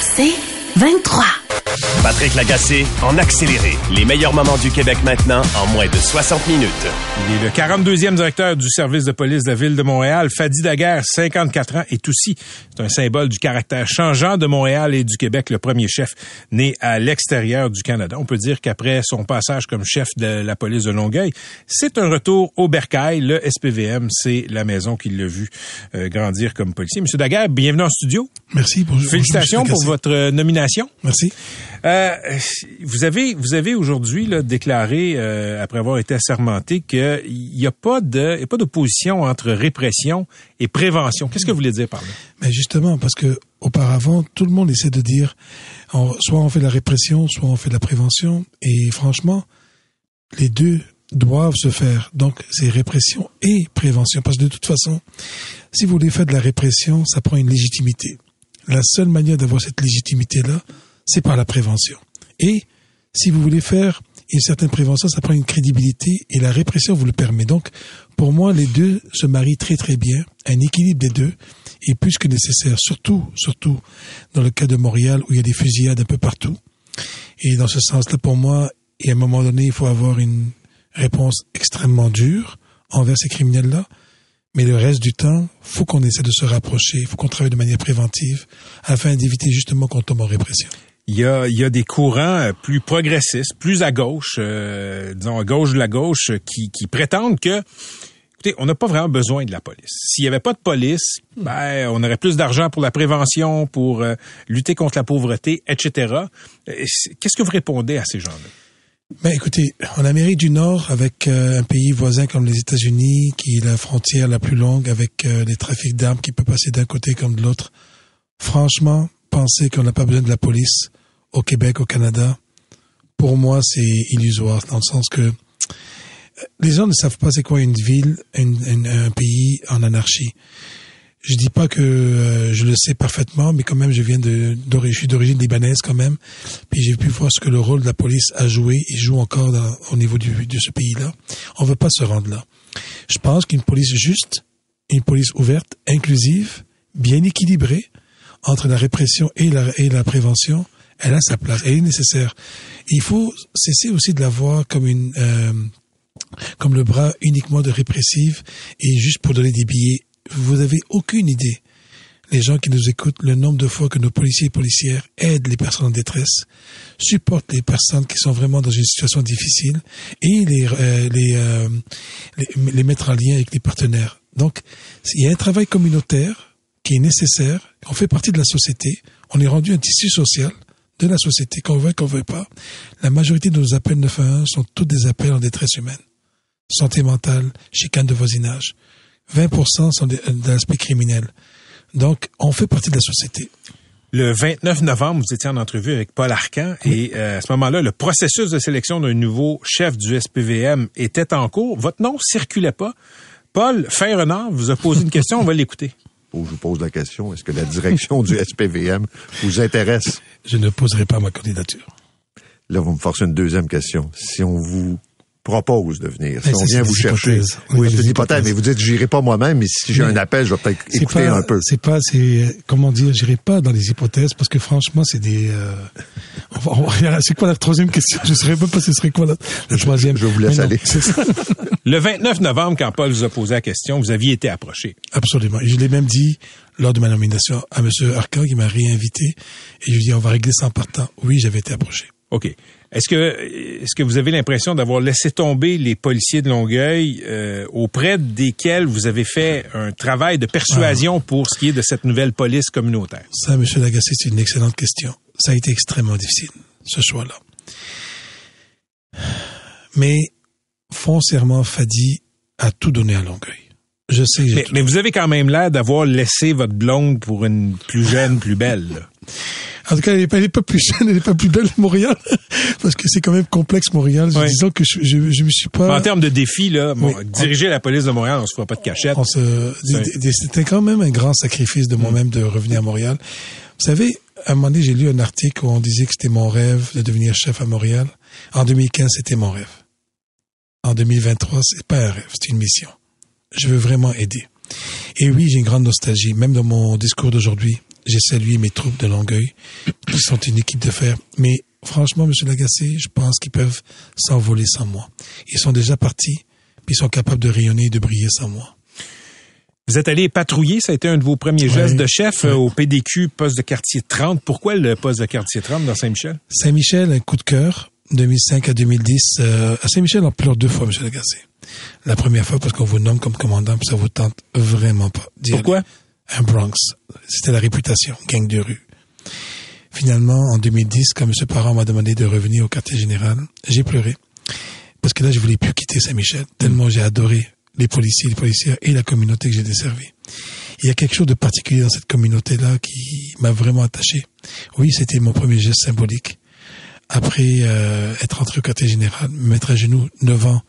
C'est 23. Patrick Lagacé en accéléré. Les meilleurs moments du Québec maintenant en moins de 60 minutes. Il est le 42e directeur du service de police de la ville de Montréal. Fadi Daguerre, 54 ans, est aussi c'est un symbole du caractère changeant de Montréal et du Québec, le premier chef né à l'extérieur du Canada. On peut dire qu'après son passage comme chef de la police de Longueuil, c'est un retour au bercail. Le SPVM, c'est la maison qui l'a vu euh, grandir comme policier. Monsieur Daguerre, bienvenue en studio. Merci. Bonjour, Félicitations bonjour, pour votre euh, nomination. Merci. Euh, vous avez vous avez aujourd'hui déclaré euh, après avoir été assermenté qu'il n'y a pas de a d'opposition entre répression et prévention. Qu'est-ce que vous voulez dire par là? Mais justement parce que auparavant tout le monde essaie de dire soit on fait la répression, soit on fait la prévention et franchement les deux doivent se faire. Donc c'est répression et prévention parce que de toute façon si vous voulez faire de la répression, ça prend une légitimité. La seule manière d'avoir cette légitimité là, c'est par la prévention. Et si vous voulez faire une certaine prévention, ça prend une crédibilité et la répression vous le permet. Donc, pour moi, les deux se marient très très bien. Un équilibre des deux est plus que nécessaire, surtout, surtout dans le cas de Montréal où il y a des fusillades un peu partout. Et dans ce sens-là, pour moi, et à un moment donné, il faut avoir une réponse extrêmement dure envers ces criminels-là. Mais le reste du temps, faut qu'on essaie de se rapprocher, faut qu'on travaille de manière préventive afin d'éviter justement qu'on tombe en répression. Il y a, y a des courants euh, plus progressistes, plus à gauche, euh, disons à gauche de la gauche, euh, qui, qui prétendent que, écoutez, on n'a pas vraiment besoin de la police. S'il n'y avait pas de police, ben, on aurait plus d'argent pour la prévention, pour euh, lutter contre la pauvreté, etc. Qu'est-ce que vous répondez à ces gens-là? Ben écoutez, en Amérique du Nord, avec un pays voisin comme les États-Unis, qui est la frontière la plus longue, avec les trafics d'armes qui peut passer d'un côté comme de l'autre, franchement, penser qu'on n'a pas besoin de la police au Québec, au Canada, pour moi, c'est illusoire, dans le sens que euh, les gens ne savent pas c'est quoi une ville, un pays en anarchie. Je dis pas que euh, je le sais parfaitement, mais quand même, je viens suis d'origine libanaise quand même, puis j'ai pu voir ce que le rôle de la police a joué et joue encore au niveau de ce pays-là. On veut pas se rendre là. Je pense qu'une police juste, une police ouverte, inclusive, bien équilibrée entre la répression et la prévention, elle a sa place, elle est nécessaire. Il faut cesser aussi de la voir comme une euh, comme le bras uniquement de répressive et juste pour donner des billets. Vous avez aucune idée. Les gens qui nous écoutent, le nombre de fois que nos policiers et policières aident les personnes en détresse, supportent les personnes qui sont vraiment dans une situation difficile et les euh, les, euh, les les mettre en lien avec les partenaires. Donc, il y a un travail communautaire qui est nécessaire. On fait partie de la société. On est rendu un tissu social de la société, qu'on veut, qu'on veut pas. La majorité de nos appels 911 sont tous des appels en détresse humaine. Santé mentale, chicane de voisinage. 20% sont de, de l'aspect criminel. Donc, on fait partie de la société. Le 29 novembre, vous étiez en entrevue avec Paul Arcan et euh, à ce moment-là, le processus de sélection d'un nouveau chef du SPVM était en cours. Votre nom circulait pas. Paul Feyrenard vous a posé une question, on va l'écouter. Que je vous pose la question. Est-ce que la direction du SPVM vous intéresse? Je ne poserai pas ma candidature. Là, vous me forcez une deuxième question. Si on vous propose de venir, si on vient vous chercher. Oui, c'est une hypothèse, mais vous dites, j'irai pas moi-même, mais si j'ai un appel, je vais peut-être écouter pas, un peu. c'est pas, c'est, comment dire, j'irai pas dans les hypothèses parce que franchement, c'est des, euh, c'est quoi la troisième question? Je saurais même pas ce serait quoi la, la troisième. je vous laisse aller. Le 29 novembre, quand Paul vous a posé la question, vous aviez été approché. Absolument. Je l'ai même dit lors de ma nomination à M. Arcan qui m'a réinvité et je lui ai dit on va régler ça en partant. Oui, j'avais été approché. OK. Est-ce que est-ce que vous avez l'impression d'avoir laissé tomber les policiers de Longueuil euh, auprès desquels vous avez fait un travail de persuasion pour ce qui est de cette nouvelle police communautaire? Ça, M. Lagacé, c'est une excellente question. Ça a été extrêmement difficile, ce choix-là. Mais foncièrement, Fadi a tout donné à Longueuil. Je sais que Mais, tout- mais vous avez quand même l'air d'avoir laissé votre blonde pour une plus jeune, plus belle. là. En tout cas, elle n'est pas, plus jeune, elle n'est pas plus belle que Montréal. Parce que c'est quand même complexe, Montréal. Disons que je, je, je me suis pas... En termes de défi, là, bon, Oui. diriger la police de Montréal, on se fera pas de cachette. Se- C'était quand même un grand sacrifice de moi-même de revenir à Montréal. Vous savez, à un moment donné, j'ai lu un article où on disait que c'était mon rêve de devenir chef à Montréal. En 2015, c'était mon rêve. En 2023, c'est pas un rêve, c'est une mission. Je veux vraiment aider. Et oui, j'ai une grande nostalgie. Même dans mon discours d'aujourd'hui, j'ai salué mes troupes de Longueuil, qui sont une équipe de fer. Mais franchement, Monsieur Lagacé, je pense qu'ils peuvent s'envoler sans moi. Ils sont déjà partis, puis ils sont capables de rayonner et de briller sans moi. Vous êtes allé patrouiller, ça a été un de vos premiers gestes de chef euh, au PDQ, poste de quartier 30. Pourquoi le poste de quartier 30 dans Saint-Michel? Saint-Michel, un coup de cœur, 2005 à 2010. Euh, à Saint-Michel, on pleure deux fois, M. Lagacé. La première fois parce qu'on vous nomme comme commandant, puis ça vous tente vraiment pas. Pourquoi? Un Bronx. C'était la réputation, gang de rue. Finalement, en 2010, quand M. Parent m'a demandé de revenir au quartier général, j'ai pleuré. Parce que là, je voulais plus quitter Saint-Michel, tellement j'ai adoré les policiers, les policières et la communauté que j'ai desservie. Il y a quelque chose de particulier dans cette communauté-là qui m'a vraiment attaché. Oui, c'était mon premier geste symbolique. Après euh, être entré au quartier général, me mettre à genoux devant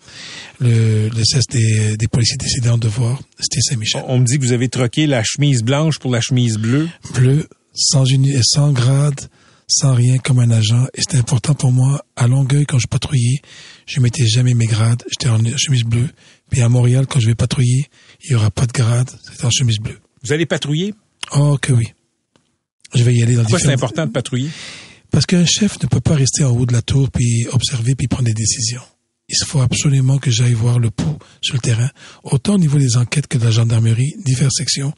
le, le cesse des, des policiers décédés en devoir, c'était Saint-Michel. On me dit que vous avez troqué la chemise blanche pour la chemise bleue. Bleu, sans, uni, sans grade, sans rien, comme un agent. Et c'était important pour moi. À Longueuil, quand je patrouillais, je mettais jamais mes grades. J'étais en chemise bleue. Puis à Montréal, quand je vais patrouiller, il y aura pas de grade. C'est en chemise bleue. Vous allez patrouiller? Oh que oui. Je vais y aller dans Pourquoi c'est important de patrouiller? Parce qu'un chef ne peut pas rester en haut de la tour puis observer puis prendre des décisions. Il faut absolument que j'aille voir le pouls sur le terrain, autant au niveau des enquêtes que de la gendarmerie, diverses sections.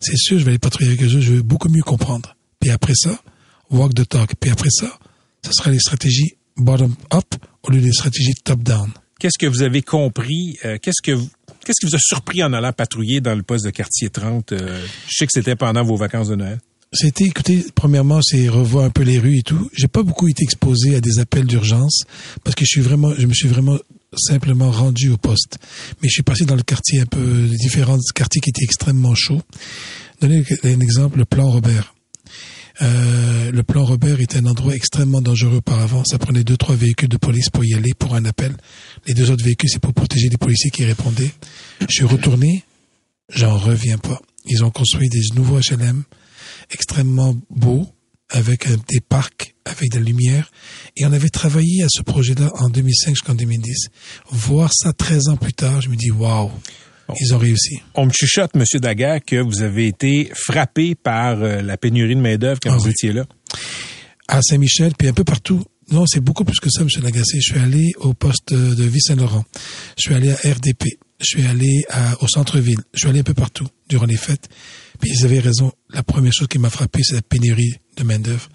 C'est sûr, je vais aller patrouiller avec eux, je veux beaucoup mieux comprendre. Puis après ça, walk the talk. Puis après ça, ce sera les stratégies bottom-up au lieu des stratégies top-down. Qu'est-ce que vous avez compris? euh, qu'est-ce que qu'est-ce qui vous a surpris en allant patrouiller dans le poste de quartier 30? euh, je sais que c'était pendant vos vacances de Noël. C'était, écoutez, premièrement, c'est revoir un peu les rues et tout. J'ai pas beaucoup été exposé à des appels d'urgence parce que je suis vraiment, je me suis vraiment simplement rendu au poste. Mais je suis passé dans le quartier un peu, différents quartiers qui étaient extrêmement chauds. Donner un exemple, le plan Robert. Euh, le plan Robert était un endroit extrêmement dangereux auparavant. Ça prenait deux, trois véhicules de police pour y aller, pour un appel. Les deux autres véhicules, c'est pour protéger les policiers qui répondaient. Je suis retourné, j'en reviens pas. Ils ont construit des nouveaux HLM extrêmement beaux, avec des parcs, avec de la lumière. Et on avait travaillé à ce projet-là en 2005 jusqu'en 2010. Voir ça 13 ans plus tard, je me dis, waouh, ils ont réussi. On me chuchote, Monsieur Daguerre, que vous avez été frappé par euh, la pénurie de main-d'œuvre quand Ah vous oui. étiez là. à Saint-Michel, puis un peu partout. Non, c'est beaucoup plus que ça, M. Lagacé. Je suis allé au poste de Ville-Saint-Laurent. Je suis allé à RDP. Je suis allé à- au centre-ville. Je suis allé un peu partout durant les fêtes. Puis ils avaient raison. La première chose qui m'a frappé, c'est la pénurie de main-d'œuvre.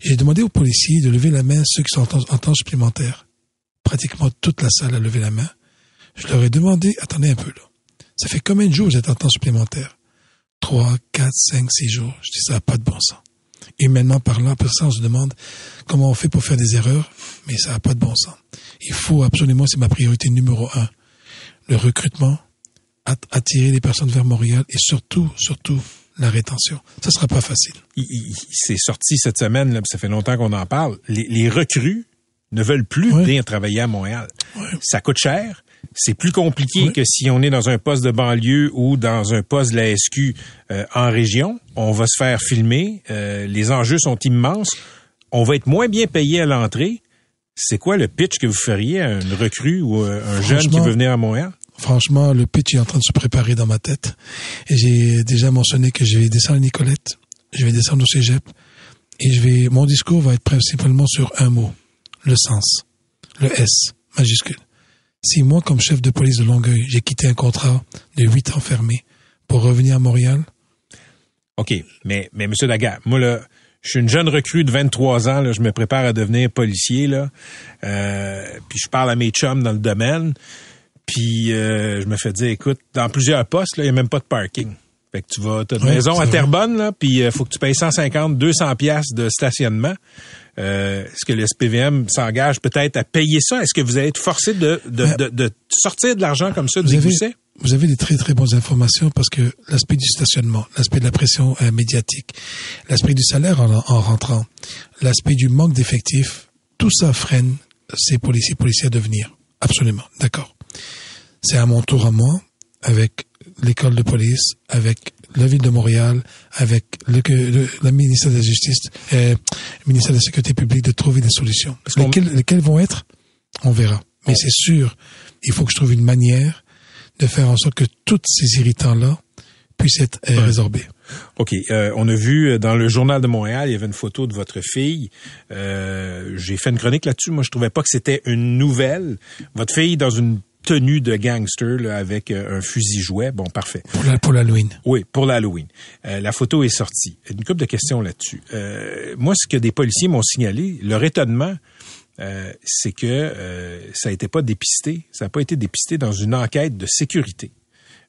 J'ai demandé aux policiers de lever la main ceux qui sont en temps, en temps supplémentaire. Pratiquement toute la salle a levé la main. Je leur ai demandé, attendez un peu là. Ça fait combien de jours vous êtes en temps supplémentaire? Trois, quatre, cinq, six jours. Je dis, ça n'a pas de bon sens humainement parlant, pour ça, on se demande comment on fait pour faire des erreurs, mais ça n'a pas de bon sens. Il faut absolument, c'est ma priorité numéro un, le recrutement, at- attirer les personnes vers Montréal et surtout, surtout, la rétention. Ça sera pas facile. Il, il- il- c'est sorti cette semaine, là, ça fait longtemps qu'on en parle. Les, les recrues ne veulent plus venir travailler à Montréal. Ça coûte cher. C'est plus compliqué que si on est dans un poste de banlieue ou dans un poste de la SQ euh, en région. On va se faire filmer. euh, les enjeux sont immenses. On va être moins bien payé à l'entrée. C'est quoi le pitch que vous feriez à une recrue ou euh, un jeune qui veut venir à Montréal? Franchement, le pitch est en train de se préparer dans ma tête. Et j'ai déjà mentionné que je vais descendre à Nicolette, je vais descendre au cégep, et je vais, mon discours va être principalement sur un mot, le sens, le S, majuscule. Si moi, comme chef de police de Longueuil, j'ai quitté un contrat de huit ans fermé pour revenir à Montréal, OK, mais, mais M. Daguerre, moi, là, je suis une jeune recrue de 23 ans, là, je me prépare à devenir policier, là, euh, puis je parle à mes chums dans le domaine, puis euh, je me fais dire, écoute, dans plusieurs postes, il n'y a même pas de parking. Fait que tu vas, t'as une maison à. Terrebonne, là, puis il faut que tu payes 150, 200 piastres de stationnement. Euh, Est-ce que le SPVM s'engage peut-être à payer ça? Est-ce que vous allez être forcé de, de, Ben, de, de sortir de l'argent comme ça du vous avez, vous avez des très très bonnes informations parce que l'aspect du stationnement, l'aspect de la pression euh, médiatique, l'aspect du salaire en, en rentrant, l'aspect du manque d'effectifs, tout ça freine ces policiers policiers à devenir. Absolument, d'accord. C'est à mon tour à moi, avec l'école de police, avec la ville de Montréal, avec le, le, le ministère de la Justice, euh, le ministère de la Sécurité publique, de trouver des solutions. Lesquelles, lesquelles vont être? On verra. Mais c'est sûr, il faut que je trouve une manière de faire en sorte que tous ces irritants-là puissent être euh, résorbés. OK. euh, on a vu euh, dans le journal de Montréal, il y avait une photo de votre fille. Euh, J'ai fait une chronique là-dessus. Moi, je trouvais pas que c'était une nouvelle. Votre fille dans une tenue de gangster là, avec euh, un fusil jouet. Bon, parfait. Pour l'Halloween. Oui, pour l'Halloween. Euh, la photo est sortie. Une couple de questions là-dessus. Euh, moi, ce que des policiers m'ont signalé, leur étonnement, c'est que ça n'a été pas dépisté. Ça n'a pas été dépisté dans une enquête de sécurité.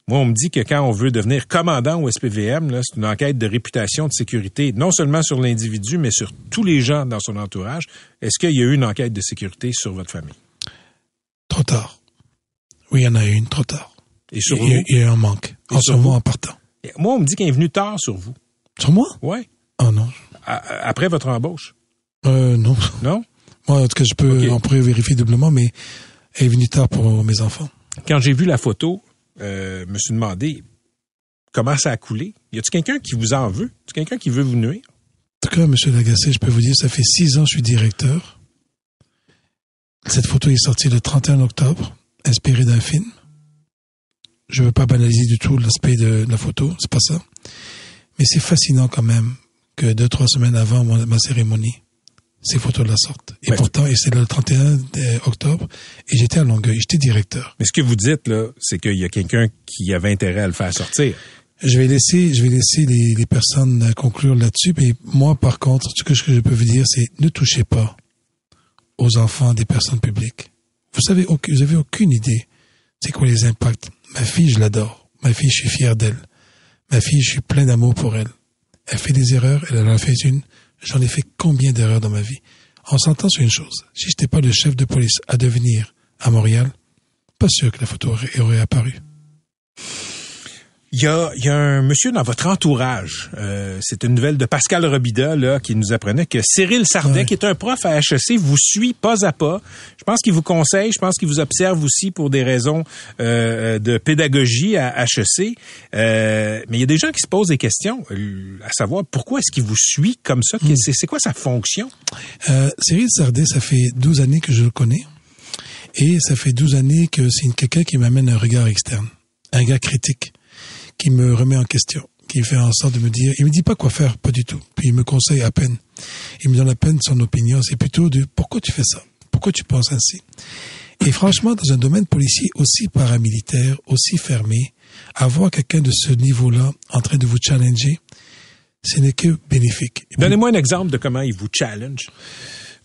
Moi, on me dit que quand on veut devenir commandant au SPVM, c'est une enquête de réputation de sécurité, non seulement sur l'individu, mais sur tous les gens dans son entourage. Est-ce qu'il y a eu une enquête de sécurité sur votre famille? Trop tard. Oui, il y en a une, trop tard. Et sur il, y a- vous? il y a un manque. Et En ce moment, en partant. Moi, on me dit qu'il est venu tard sur vous. Sur moi? Ouais. Oh non. A- a- Après votre embauche? Euh, non. Non? Moi, en tout cas, je peux, on pourrait vérifier doublement, mais elle est venue tard pour mes enfants. quand j'ai vu la photo, euh, me suis demandé comment ça a coulé. Y a-t-il quelqu'un qui vous en veut? Y a-t-il quelqu'un qui veut vous nuire? En tout cas, Monsieur Lagacé, je peux vous dire, ça fait six ans que je suis directeur. Cette photo est sortie le 31 octobre, inspirée d'un film. Je veux pas banaliser du tout l'aspect de la photo, c'est pas ça. Mais c'est fascinant quand même que deux, trois semaines avant ma cérémonie, ces photos-là sortent. Et Ouais. pourtant, et c'est le 31 octobre, et j'étais à Longueuil, j'étais directeur. Mais ce que vous dites, là, c'est qu'il y a quelqu'un qui avait intérêt à le faire sortir. Je vais laisser, je vais laisser les, les personnes euh, conclure là-dessus. Mais moi, par contre, ce que je peux vous dire, c'est ne touchez pas aux enfants des personnes publiques. Vous savez, vous avez aucune idée c'est quoi les impacts. Ma fille, je l'adore. Ma fille, je suis fier d'elle. Ma fille, je suis plein d'amour pour elle. Elle fait des erreurs, elle en a fait une. J'en ai fait combien d'erreurs dans ma vie? On s'entend sur une chose. Si je n'étais pas le chef de police à devenir à Montréal, pas sûr que la photo aurait apparu. Il y a, il y a un monsieur dans votre entourage. euh, c'est une nouvelle de Pascal Robida là, qui nous apprenait que Cyril Sardet, Ouais. qui est un prof à HEC, vous suit pas à pas. Je pense qu'il vous conseille, je pense qu'il vous observe aussi pour des raisons euh, de pédagogie à HEC. Euh, mais il y a des gens qui se posent des questions, euh, à savoir pourquoi est-ce qu'il vous suit comme ça? Hmm. C'est, quoi sa fonction? Euh, Cyril Sardet, ça fait 12 années que je le connais. Et ça fait 12 années que c'est quelqu'un qui m'amène un regard externe. Un gars critique. Qui me remet en question. Qui fait en sorte de me dire, il me dit pas quoi faire, pas du tout. Puis il me conseille à peine. Il me donne à peine son opinion. C'est plutôt de, pourquoi tu fais ça? Pourquoi tu penses ainsi? Et franchement, dans un domaine policier aussi paramilitaire, aussi fermé, avoir quelqu'un de ce niveau-là en train de vous challenger, ce n'est que bénéfique. Donnez-moi un exemple de comment il vous challenge.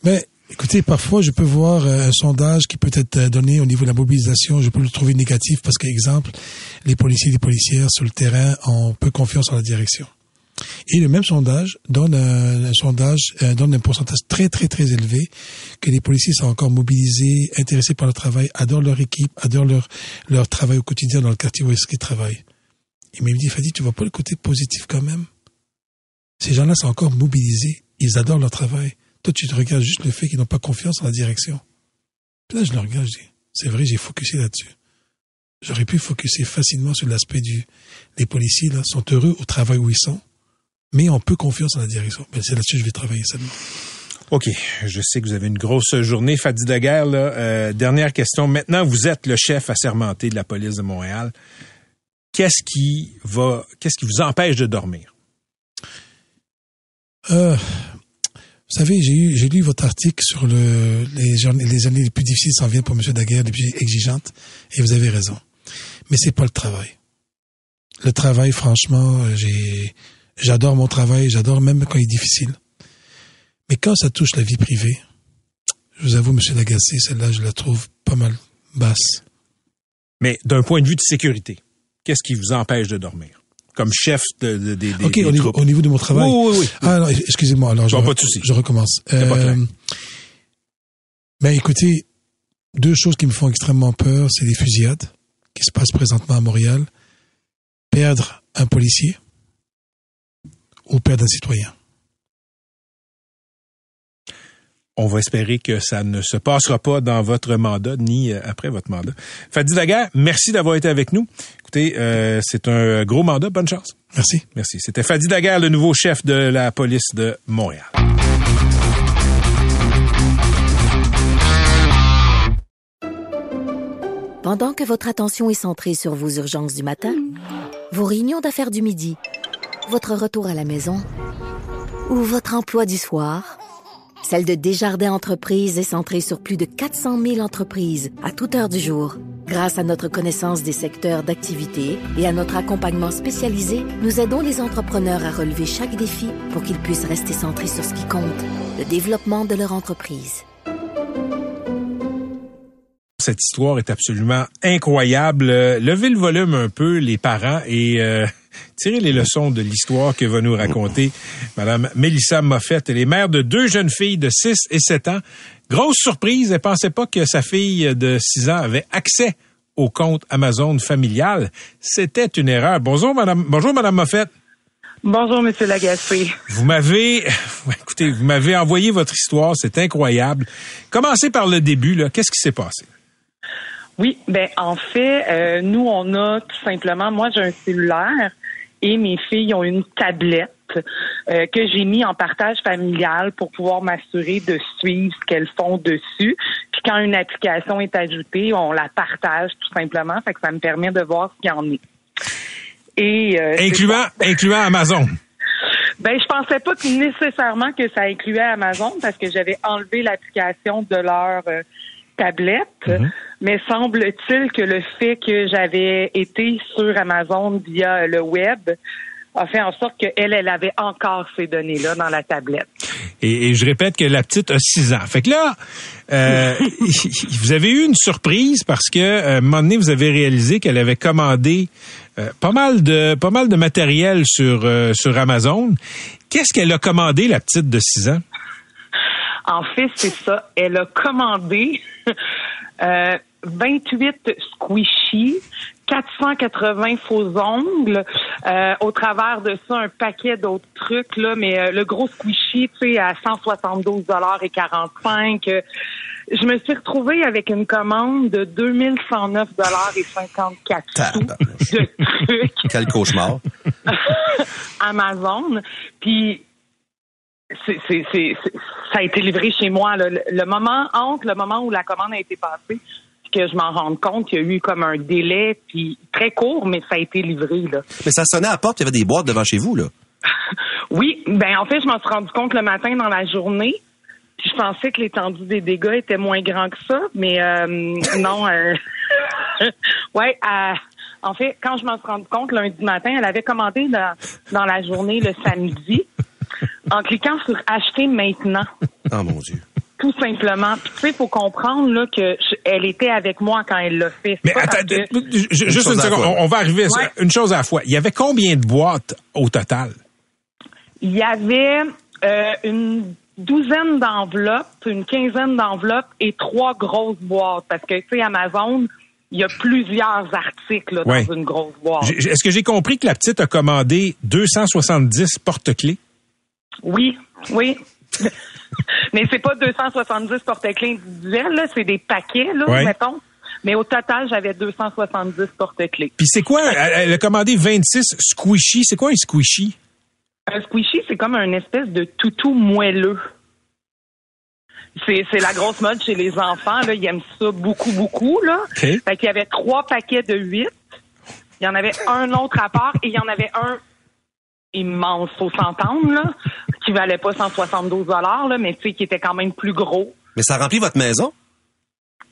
mais écoutez, parfois, je peux voir euh, un sondage qui peut être euh, donné au niveau de la mobilisation. Je peux le trouver négatif parce qu'exemple, les policiers et les policières sur le terrain ont peu confiance en la direction. Et le même sondage donne un, sondage euh, donne un pourcentage très très très élevé que les policiers sont encore mobilisés, intéressés par le travail, adorent leur équipe, adorent leur leur travail au quotidien dans le quartier où est-ce qu'ils travaillent. Il m'a dit, Fadi, tu vois pas le côté positif quand même? Ces gens-là sont encore mobilisés, ils adorent leur travail. Toi, tu te regardes juste le fait qu'ils n'ont pas confiance en la direction. Puis là, je le regarde, je dis, c'est vrai, j'ai focusé là-dessus. J'aurais pu focuser facilement sur l'aspect du, les policiers, là, sont heureux au travail où ils sont, mais ont peu confiance en la direction. Ben, c'est là-dessus que je vais travailler seulement. OK. Je sais que vous avez une grosse journée, Fadi Daguerre. Là. Euh, dernière question. Maintenant, vous êtes le chef assermenté de la police de Montréal. Qu'est-ce qui va, qu'est-ce qui vous empêche de dormir? Euh, vous savez, j'ai lu votre article sur le, les, les années les plus difficiles s'en viennent pour M. Daguerre, les plus exigeantes, et vous avez raison. Mais c'est pas le travail. Le travail, franchement, euh, j'adore mon travail, j'adore même quand il est difficile. Mais quand ça touche la vie privée, je vous avoue, M. Lagacé, celle-là, je la trouve pas mal basse. Mais d'un point de vue de sécurité, qu'est-ce qui vous empêche de dormir? Comme chef de, de- des- au niveau, troupes. au niveau de mon travail. Oui, oui, oui. Ah non, excusez-moi, alors je, Bon, re- pas de je recommence. clair. ben écoutez, deux choses qui me font extrêmement peur, c'est les fusillades qui se passe présentement à Montréal, perdre un policier ou perdre un citoyen. On va espérer que ça ne se passera pas dans votre mandat ni euh, après votre mandat. Fadi Daguerre, merci d'avoir été avec nous. Écoutez, euh, c'est un gros mandat. Bonne chance. Merci. Merci. C'était Fadi Daguerre, le nouveau chef de la police de Montréal. Pendant que votre attention est centrée sur vos urgences du matin, vos réunions d'affaires du midi, votre retour à la maison ou votre emploi du soir, celle de Desjardins Entreprises est centrée sur plus de 400 000 entreprises à toute heure du jour. Grâce à notre connaissance des secteurs d'activité et à notre accompagnement spécialisé, nous aidons les entrepreneurs à relever chaque défi pour qu'ils puissent rester centrés sur ce qui compte, le développement de leur entreprise. Cette histoire est absolument incroyable. Euh, levez le volume un peu, les parents, et euh, tirez les leçons de l'histoire que va nous raconter Madame Mélissa Moffett. Elle est mère de deux jeunes filles de 6 et 7 ans. Grosse surprise, elle pensait pas que sa fille de 6 ans avait accès au compte Amazon familial. C'était une erreur. Bonjour, Madame, bonjour, Madame Moffett. Bonjour, Monsieur Lagacé. Vous m'avez, écoutez, vous m'avez envoyé votre histoire, c'est incroyable. Commencez par le début, là. Qu'est-ce qui s'est passé? Oui, ben en fait, euh, nous on a tout simplement, moi j'ai un cellulaire et mes filles ont une tablette euh, que j'ai mis en partage familial pour pouvoir m'assurer de suivre ce qu'elles font dessus. Puis quand une application est ajoutée, on la partage tout simplement, fait que ça me permet de voir ce qu'il y en est. Et euh, incluant incluant Amazon. Ben, je pensais pas que nécessairement que ça incluait Amazon parce que j'avais enlevé l'application de leur tablette. Mhm. Mais semble-t-il que le fait que j'avais été sur Amazon via le web a fait en sorte qu'elle, elle avait encore ces données-là dans la tablette. Et, je répète que la petite a six ans. Fait que là, euh, vous avez eu une surprise parce que euh, un moment donné, vous avez réalisé qu'elle avait commandé euh, pas mal de pas mal de matériel sur sur Amazon. Qu'est-ce qu'elle a commandé, la petite de six ans? En fait, c'est ça. Elle a commandé euh, 28 squishy, 480 faux ongles, euh, au travers de ça un paquet d'autres trucs là, mais euh, le gros squishy, tu sais, à 172 dollars et 45. je me suis retrouvée avec une commande de 2109 dollars et 54 sous de trucs. Quel cauchemar. Amazon. Puis c'est, c'est, ça a été livré chez moi. Le, moment entre le moment où la commande a été passée, que je m'en rende compte, il y a eu comme un délai, puis très court, mais ça a été livré. Là. Mais ça sonnait à la porte, il y avait des boîtes devant chez vous, là. oui, ben en fait, je m'en suis rendu compte le matin dans la journée. je pensais que l'étendue des dégâts était moins grand que ça, mais euh, non. Euh, ouais, en fait, quand je m'en suis rendu compte lundi matin, elle avait commandé dans, dans la journée le samedi en cliquant sur acheter maintenant. Oh mon Dieu. Tout simplement. Puis tu sais, faut comprendre là que elle était avec moi quand elle l'a fait. Mais attends, juste une, seconde, on, va arriver à ça. Une chose à la fois. Il y avait combien de boîtes au total? Il y avait euh, une douzaine d'enveloppes, une quinzaine d'enveloppes et trois grosses boîtes parce que tu sais Amazon il y a plusieurs articles dans une grosse boîte. Est-ce que j'ai compris que la petite a commandé 270 porte-clés? Oui, oui. Mais c'est pas 270 porte-clés individuels, là, c'est des paquets, là, mettons. Mais au total, j'avais 270 porte-clés. Puis c'est quoi? Elle a commandé 26 squishy. C'est quoi un squishy? Un squishy, c'est comme un espèce de toutou moelleux. C'est, la grosse mode chez les enfants. Là. Ils aiment ça beaucoup, beaucoup. Là. Fait qu'il y avait trois paquets de huit. Il y en avait un autre à part et il y en avait un immense, faut s'entendre, là, qui valait pas 172 dollars, mais tu sais, qui était quand même plus gros. Mais ça remplit votre maison?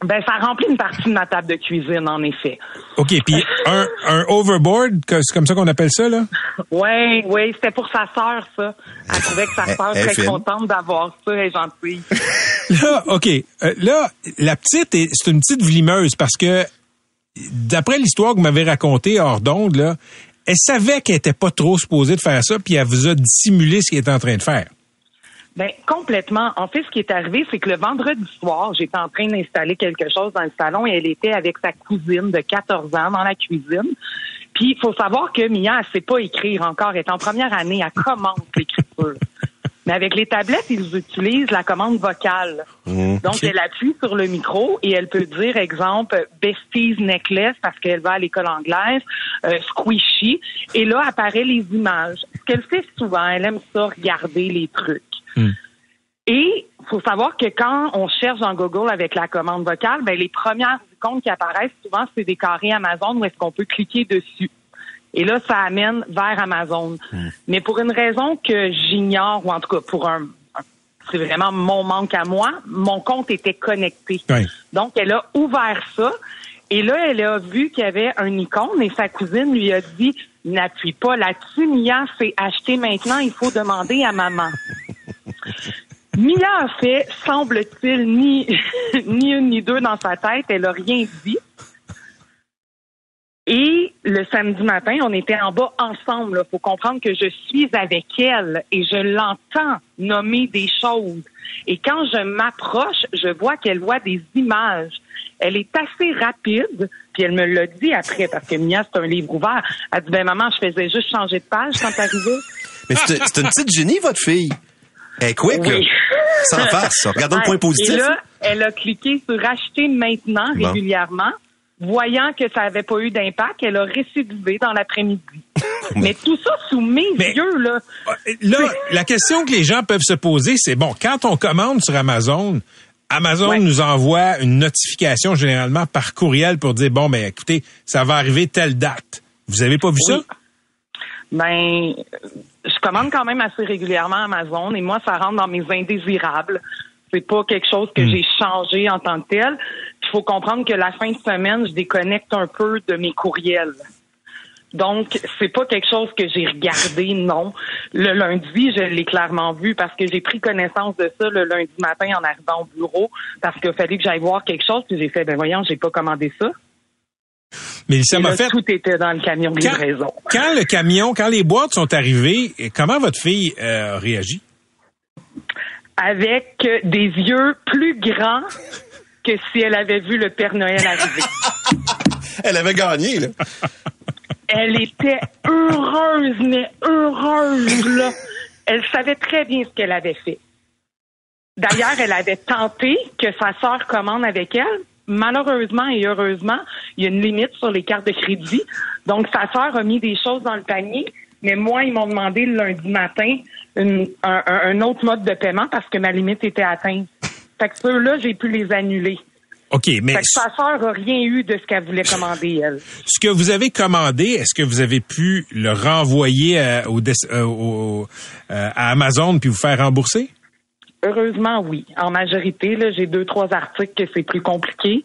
Ben, ça remplit une partie de ma table de cuisine, en effet. OK, puis un, un overboard, c'est comme ça qu'on appelle ça, là? Oui, oui, c'était pour sa sœur, ça. Elle trouvait que sa sœur serait contente d'avoir ça, elle est gentille. Là, OK, euh, là, la petite, c'est une petite vlimeuse parce que d'après l'histoire que vous m'avez racontée hors d'onde, là, elle savait qu'elle était pas trop supposée de faire ça, puis elle vous a dissimulé ce qu'elle était en train de faire. Ben complètement. En fait, ce qui est arrivé, c'est que le vendredi soir, j'étais en train d'installer quelque chose dans le salon et elle était avec sa cousine de 14 ans dans la cuisine. Puis il faut savoir que Mia, elle sait pas écrire encore. Elle est en première année, elle commence l'écriture. Mais avec les tablettes, ils utilisent la commande vocale. Donc, elle appuie sur le micro et elle peut dire, exemple, Besties Necklace parce qu'elle va à l'école anglaise, euh, Squishy. Et là, apparaît les images. Ce qu'elle fait souvent, elle aime ça, regarder les trucs. Et faut savoir que quand on cherche dans Google avec la commande vocale, ben les premières icônes qui apparaissent souvent, c'est des carrés Amazon où est-ce qu'on peut cliquer dessus. Et là, ça amène vers Amazon. Mais pour une raison que j'ignore, ou en tout cas pour un, c'est vraiment mon manque à moi, mon compte était connecté. Oui. Donc, elle a ouvert ça. Et là, elle a vu qu'il y avait un icône et sa cousine lui a dit, n'appuie pas là-dessus, Mia, c'est acheter maintenant, il faut demander à maman. Mia a fait, semble-t-il, ni, ni une ni deux dans sa tête. Elle a rien dit. Et le samedi matin, on était en bas ensemble. Il faut comprendre que je suis avec elle et je l'entends nommer des choses. Et quand je m'approche, je vois qu'elle voit des images. Elle est assez rapide, puis elle me l'a dit après, parce que Mia, c'est un livre ouvert. Elle dit, ben maman, je faisais juste changer de page quand t'arrivais. Mais c'est une petite génie, votre fille. Elle est quick, là. Oui. Sans farce. Regardons le point positif. Et là, elle a cliqué sur acheter maintenant Bon. régulièrement. Voyant que ça n'avait pas eu d'impact, elle a récidivé dans l'après-midi. Mais tout ça sous mes Mais- yeux, là. Là, la question que les gens peuvent se poser, c'est bon, quand on commande sur Amazon, Amazon Ouais. nous envoie une notification généralement par courriel pour dire bon, ben écoutez, ça va arriver telle date. Vous avez pas vu ça? Ben, je commande quand même assez régulièrement Amazon et moi, ça rentre dans mes indésirables. C'est pas quelque chose que j'ai changé en tant que tel. Il faut comprendre que la fin de semaine, je déconnecte un peu de mes courriels. Donc, c'est pas quelque chose que j'ai regardé, non. Le lundi, je l'ai clairement vu parce que j'ai pris connaissance de ça le lundi matin en arrivant au bureau parce qu'il fallait que j'aille voir quelque chose puis j'ai fait, ben voyons, j'ai pas commandé ça. Mais ça m'a fait tout était dans le camion de livraison. quand le camion, quand les boîtes sont arrivées, comment votre fille euh, a réagi? avec des yeux plus grands que si elle avait vu le Père Noël arriver. Elle avait gagné, là. Elle était heureuse, mais heureuse, là. Elle savait très bien ce qu'elle avait fait. D'ailleurs, elle avait tenté que sa sœur commande avec elle. Malheureusement et heureusement, il y a une limite sur les cartes de crédit. Donc, sa sœur a mis des choses dans le panier. Mais moi, ils m'ont demandé le lundi matin une- un, un- un autre mode de paiement parce que ma limite était atteinte. Fait que ceux-là, j'ai pu les annuler. OK, mais Fait que sa sœur a rien eu de ce qu'elle voulait commander, elle. ce que vous avez commandé, est-ce que vous avez pu le renvoyer euh, au, euh, au- euh, à Amazon puis vous faire rembourser? Heureusement, oui. En majorité, là, j'ai deux, trois articles que c'est plus compliqué.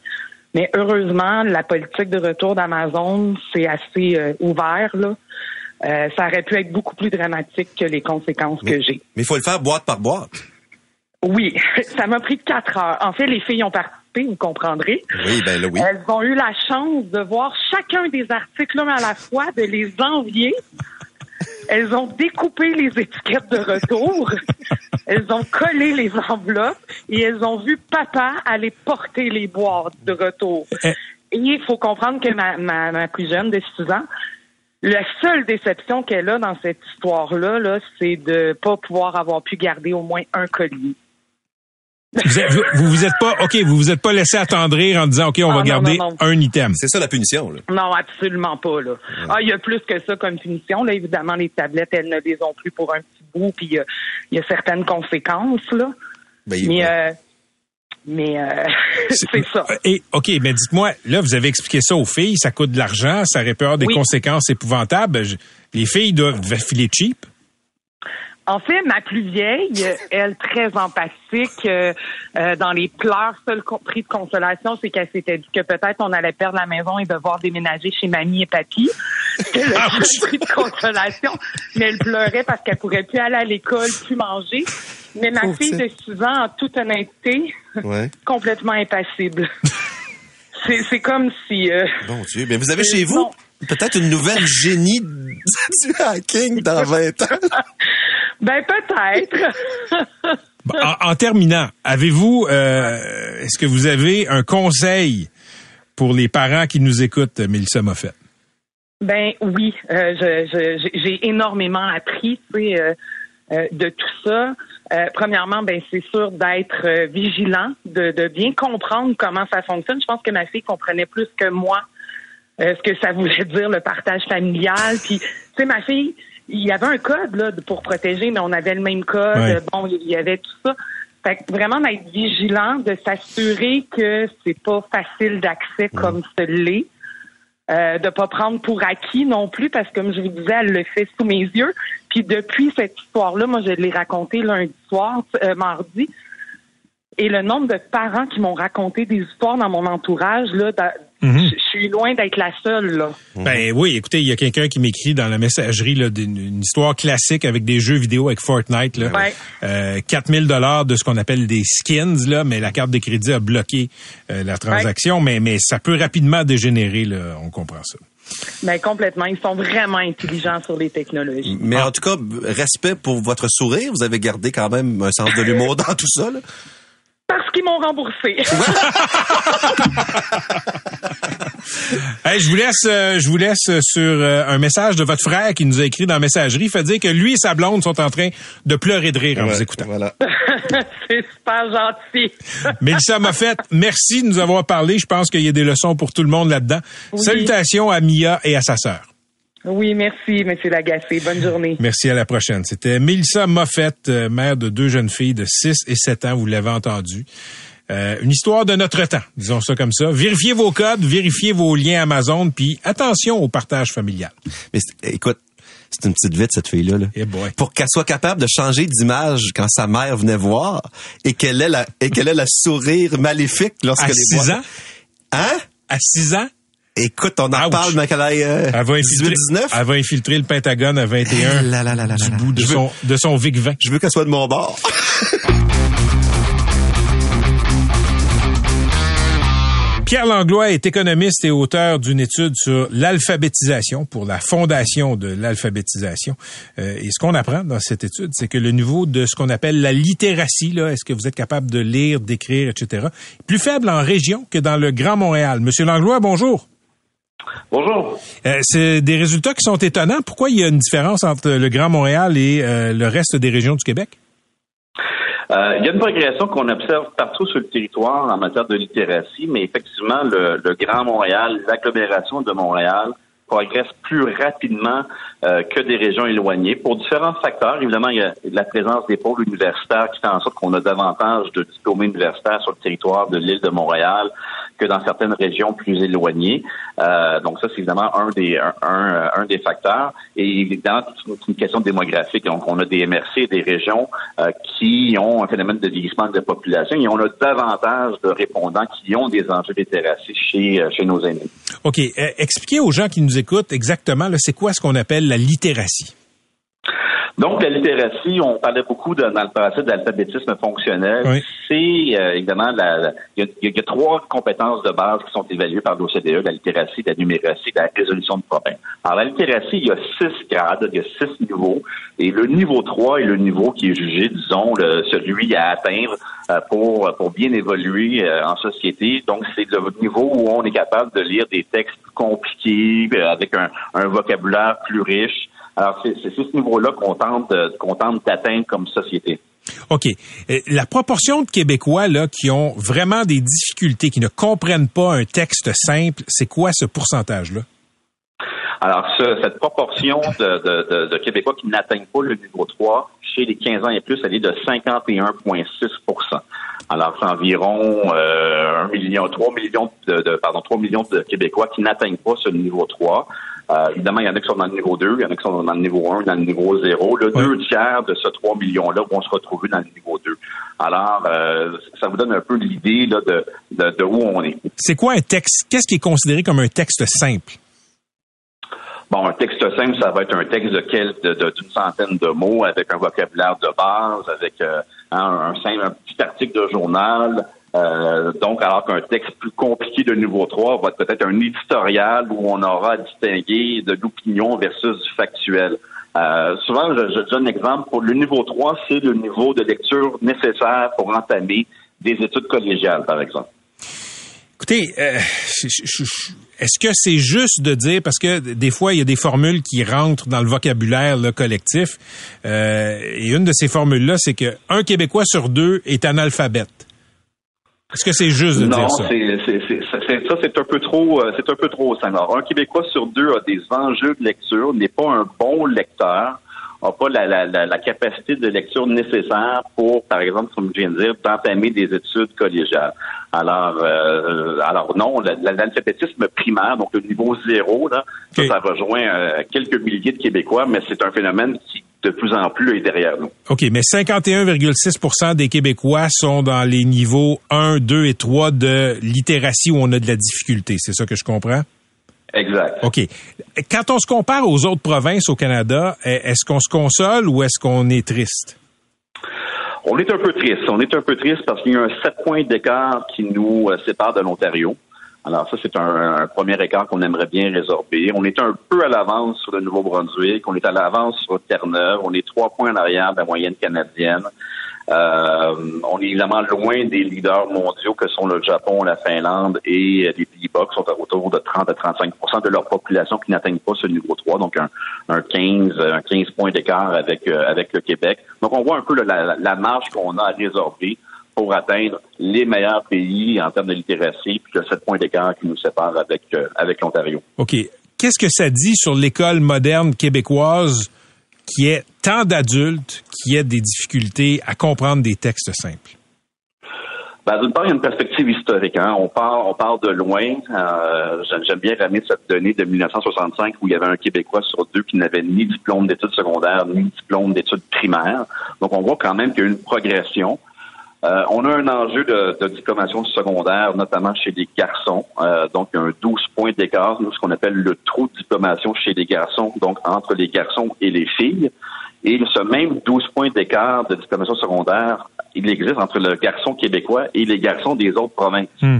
Mais heureusement, la politique de retour d'Amazon, c'est assez euh, ouvert. Là. Euh, ça aurait pu être beaucoup plus dramatique que les conséquences que j'ai. Mais il faut le faire boîte par boîte. Oui, ça m'a pris quatre heures. En fait, les filles ont participé, vous comprendrez. Oui, ben là, oui. Elles ont eu la chance de voir chacun des articles l'un à la fois, de les envier. Elles ont découpé les étiquettes de retour. Elles ont collé les enveloppes et elles ont vu papa aller porter les boîtes de retour. Eh. Et il faut comprendre que ma, ma, ma plus jeune de 6 ans, la seule déception qu'elle a dans cette histoire-là, là, c'est de pas pouvoir avoir pu garder au moins un collier. Vous, êtes- vous, vous vous êtes pas, OK, vous vous êtes pas laissé attendrir en disant, OK, on Ah, va non, garder non, non. un item. C'est ça la punition, là. Non, absolument pas. Là. Ah, il y a plus que ça comme punition. Là, évidemment, les tablettes, elles ne les ont plus pour un petit bout, puis euh, il y a certaines conséquences. Là. Ben, il- Mais, euh, mais euh, c'est ça. Et, OK, mais dites-moi, là, vous avez expliqué ça aux filles, ça coûte de l'argent, ça aurait pu avoir des Oui. conséquences épouvantables. Je- les filles doivent filer cheap. En fait, ma plus vieille, elle très empathique euh, euh, dans les pleurs, seul prix de consolation, c'est qu'elle s'était dit que peut-être on allait perdre la maison et devoir déménager chez mamie et papy. C'était le seul prix de consolation. Mais elle pleurait parce qu'elle pourrait plus aller à l'école, plus manger. Mais ma fille de petite. 6 ans, en toute honnêteté, Ouais. complètement impassible. c'est, c'est comme si... euh, Bon Dieu. Mais vous avez chez vous? non. Peut-être une nouvelle génie du hacking dans 20 ans. Ben peut-être. Bon, en, en terminant, avez-vous, euh, est-ce que vous avez un conseil pour les parents qui nous écoutent, Mélissa Moffett? Ben oui, euh, je- je- j'ai énormément appris, tu sais, euh, euh, de tout ça. Euh, premièrement, ben c'est sûr d'être euh, vigilant, de, de bien comprendre comment ça fonctionne. Je pense que ma fille comprenait plus que moi euh, ce que ça voulait dire le partage familial? Puis, tu sais, ma fille, il y avait un code là pour protéger, mais on avait le même code. Ouais. Bon, il y avait tout ça. Fait que vraiment d'être vigilant, de s'assurer que c'est pas facile d'accès comme ce l'est. Euh, de pas prendre pour acquis non plus, parce que comme je vous disais, elle le fait sous mes yeux. Puis depuis cette histoire-là, moi, je l'ai raconté lundi soir, euh, mardi. Et le nombre de parents qui m'ont raconté des histoires dans mon entourage, là, Mhm. je suis loin d'être la seule, là. Ben oui, écoutez, il y a quelqu'un qui m'écrit dans la messagerie là, d'une une histoire classique avec des jeux vidéo avec Fortnite. Là. Ouais. Euh, 4000 dollars de ce qu'on appelle des skins, là, mais la carte de crédit a bloqué euh, la transaction. Mais, mais ça peut rapidement dégénérer, là, on comprend ça. Mais complètement, ils sont vraiment intelligents sur les technologies. Mais en tout cas, respect pour votre sourire. Vous avez gardé quand même un sens de l'humour dans tout ça. Là. Parce qu'ils m'ont remboursé. Hey, je vous laisse, euh, je vous laisse sur euh, un message de votre frère qui nous a écrit dans la messagerie. Il fait dire que lui et sa blonde sont en train de pleurer de rire en vous écoutant. Voilà. c'est super gentil. Mélissa Moffett, merci de nous avoir parlé. Je pense qu'il y a des leçons pour tout le monde là-dedans. Oui. Salutations à Mia et à sa sœur. Oui, merci, Monsieur Lagacé. Bonne journée. Merci à la prochaine. C'était Mélissa Moffett, euh, mère de deux jeunes filles de 6 et 7 ans, vous l'avez entendu. Euh, une histoire de notre temps, disons ça comme ça. Vérifiez vos codes, vérifiez vos liens Amazon, puis attention au partage familial. Mais écoute, c'est une petite vite, cette fille-là. Là. Eh boy. Pour qu'elle soit capable de changer d'image quand sa mère venait voir et qu'elle ait la, et qu'elle ait le sourire maléfique lorsque À les 6 voix- ans? Hein? À 6 ans, Écoute, on en Ouch. parle, ait euh, elle va infiltrer, 18-19. elle va infiltrer le Pentagone à 21 Là, là, là, là, du bout de veux- son, de son VIC-20. Je veux qu'elle soit de mon bord. Pierre Langlois est économiste et auteur d'une étude sur l'alphabétisation pour la fondation de l'alphabétisation. Euh, et ce qu'on apprend dans cette étude, c'est que le niveau de ce qu'on appelle la littératie, là, est-ce que vous êtes capable de lire, d'écrire, etc., est plus faible en région que dans le Grand Montréal. Monsieur Langlois, bonjour. Bonjour. Euh, c'est des résultats qui sont étonnants. Pourquoi il y a une différence entre le Grand Montréal et euh, le reste des régions du Québec? Euh, il y a une progression qu'on observe partout sur le territoire en matière de littératie, mais effectivement, le, le Grand Montréal, l'agglomération de Montréal progresse plus rapidement euh, que des régions éloignées pour différents facteurs. Évidemment, il y a la présence des pôles universitaires qui fait en sorte qu'on a davantage de diplômés universitaires sur le territoire de l'île de Montréal que dans certaines régions plus éloignées. Euh, donc ça, c'est évidemment un des un, un, un des facteurs. Et évidemment, c'est une, question démographique. Donc, on a des MRC, des régions euh, qui ont un phénomène de vieillissement de la population et on a davantage de répondants qui ont des enjeux littératie chez, euh, chez nos aînés. OK. Euh, expliquez aux gens qui nous écoutent exactement, c'est quoi ce qu'on appelle la littératie? Donc, la littératie, on parlait beaucoup de- dans le passé de l'alphabétisme fonctionnel. Oui. C'est euh, évidemment, la- la- il y, y a trois compétences de base qui sont évaluées par l'OCDE, la littératie, la numératie, la résolution de problèmes. Alors, la littératie, il y a six grades, il y a six niveaux. Et le niveau 3 est le niveau qui est jugé, disons, le- celui à atteindre euh, pour, pour bien évoluer euh, en société. Donc, c'est le niveau où on est capable de lire des textes compliqués, euh, avec un, un vocabulaire plus riche. Alors, c'est ce niveau-là qu'on tente, qu'on tente d'atteindre comme société. OK. La proportion de Québécois là qui ont vraiment des difficultés, qui ne comprennent pas un texte simple, c'est quoi ce pourcentage-là? Alors, ce- cette proportion de, de- de- de Québécois qui n'atteignent pas le niveau 3 chez les 15 ans et plus, elle est de 51,6 Alors, c'est environ euh, 1 million, 3 millions de, de- pardon, 3 millions de Québécois qui n'atteignent pas ce niveau 3. Euh, évidemment, il y en a qui sont dans le niveau 2, il y en a qui sont dans le niveau 1, dans le niveau 0. Le deux tiers de ce 3 millions-là vont se retrouver dans le niveau 2. Alors, euh, ça vous donne un peu l'idée là, de, de, de où on est. C'est quoi un texte? Qu'est-ce qui est considéré comme un texte simple? Bon, un texte simple, ça va être un texte de quel- de- de- d'une centaine de mots avec un vocabulaire de base, avec euh, un, un petit article de journal. Euh, donc, alors qu'un texte plus compliqué de niveau 3 va être peut-être un éditorial où on aura à distinguer de l'opinion versus du factuel. Euh, souvent, je, je donne un exemple. Pour le niveau 3, c'est le niveau de lecture nécessaire pour entamer des études collégiales, par exemple. Écoutez, euh, est-ce que c'est juste de dire, parce que des fois, il y a des formules qui rentrent dans le vocabulaire collectif, euh, et une de ces formules-là, c'est que un Québécois sur deux est analphabète. Est-ce que c'est juste de dire ça? Non, ça, c'est un peu trop, euh, c'est un peu trop. Un Québécois sur deux a des enjeux de lecture, n'est pas un bon lecteur, n'a pas la, la, la, capacité de lecture nécessaire pour, par exemple, comme je viens de dire, d'entamer des études collégiales. Alors, euh, alors non, l'alphabétisme primaire, donc le niveau zéro, là, ça, rejoint euh, quelques milliers de Québécois, mais c'est un phénomène qui de plus en plus est derrière nous. OK, mais 51,6% des Québécois sont dans les niveaux 1, 2 et 3 de littératie où on a de la difficulté. C'est ça que je comprends? Exact. OK. Quand on se compare aux autres provinces au Canada, est-ce qu'on se console ou est-ce qu'on est triste? On est un peu triste. On est un peu triste parce qu'il y a un 7 points d'écart qui nous euh, sépare de l'Ontario. Alors ça, c'est un, premier écart qu'on aimerait bien résorber. On est un peu à l'avance sur le Nouveau-Brunswick, on est à l'avance sur Terre-Neuve, on est trois points en arrière de la moyenne canadienne. Euh, on est évidemment loin des leaders mondiaux que sont le Japon, la Finlande et les Pays-Bas qui sont autour de 30 à 35% de leur population qui n'atteignent pas ce niveau 3, donc un, un 15 un 15 points d'écart avec euh, avec le Québec. Donc on voit un peu la, la marge qu'on a à résorber pour atteindre les meilleurs pays en termes de littératie, puis le 7 points d'écart qui nous sépare avec euh, avec l'Ontario. OK. Qu'est-ce que ça dit sur l'école moderne québécoise qui est tant d'adultes qui aient des difficultés à comprendre des textes simples? Ben, d'une part, il y a une perspective historique. Hein. On part, on de loin. Euh, j'aime bien ramener cette donnée de 1965 où il y avait un Québécois sur deux qui n'avait ni diplôme d'études secondaires ni diplôme d'études primaires. Donc, on voit quand même qu'il y a une progression. Euh, on a un enjeu de, de, diplomation secondaire, notamment chez les garçons. Euh, donc, il y a un 12 points d'écart, nous, ce qu'on appelle le trou de diplomation chez les garçons, donc entre les garçons et les filles. Et ce même 12 points d'écart de diplomation secondaire, il existe entre le garçon québécois et les garçons des autres provinces. Hmm.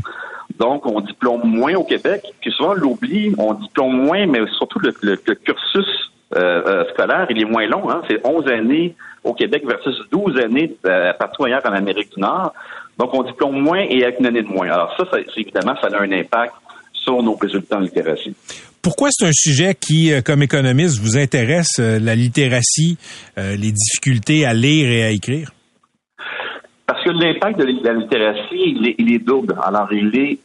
Donc, on diplôme moins au Québec, puis souvent, on l'oublie, on diplôme moins, mais surtout le, le, cursus euh, euh, scolaire, il est moins long. Hein? C'est 11 années au Québec versus 12 années euh, partout ailleurs en Amérique du Nord. Donc, on diplôme moins et avec une année de moins. Alors ça, ça évidemment, ça a un impact sur nos résultats en littératie. Pourquoi c'est un sujet qui, comme économiste, vous intéresse, la littératie, les difficultés à lire et à écrire? Parce que l'impact de la littératie, il est, double. Alors, il est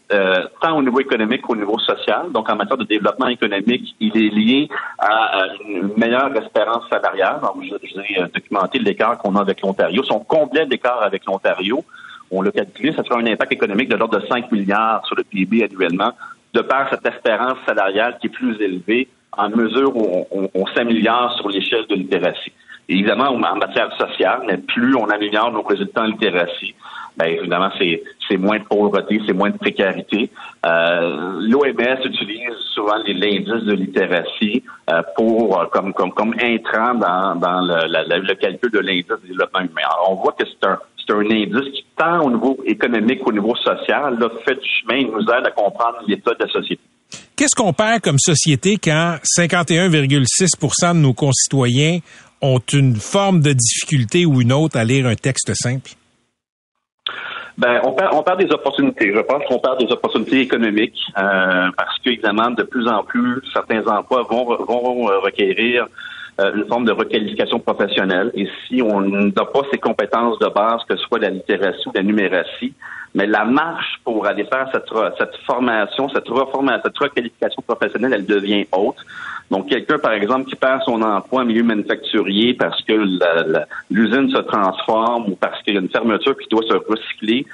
tant au niveau économique qu'au niveau social. Donc, en matière de développement économique, il est lié à, une meilleure espérance salariale. Donc, je, je documenté l'écart qu'on a avec l'Ontario, son complet d'écart avec l'Ontario. On l'a calculé, ça sera un impact économique de l'ordre de 5 milliards sur le PIB annuellement de par cette espérance salariale qui est plus élevée en mesure où on, s'améliore sur l'échelle de littératie. Évidemment, en matière sociale, mais plus on améliore nos résultats en littératie, bien évidemment, c'est, moins de pauvreté, c'est moins de précarité. Euh, L'OMS utilise souvent l'indice de littératie euh, pour euh, comme, comme, comme intrant dans, dans le, le calcul de l'indice de développement humain. Alors, on voit que c'est un, c'est un indice qui, tant au niveau économique qu'au niveau social, là, fait du chemin et nous aide à comprendre l'état de la société. Qu'est-ce qu'on perd comme société quand 51,6% de nos concitoyens ont une forme de difficulté ou une autre à lire un texte simple? Ben, on perd, des opportunités. Je pense qu'on perd des opportunités économiques euh, parce qu'évidemment, de plus en plus, certains emplois vont, vont requérir euh, une forme de requalification professionnelle. Et si on n'a pas ces compétences de base, que ce soit la littératie ou la numératie, mais la marche pour aller faire cette, formation, cette, reformation, cette requalification professionnelle, elle devient haute. Donc, quelqu'un, par exemple, qui perd son emploi en milieu manufacturier parce que l'usine se transforme ou parce qu'il y a une fermeture qui doit se recycler,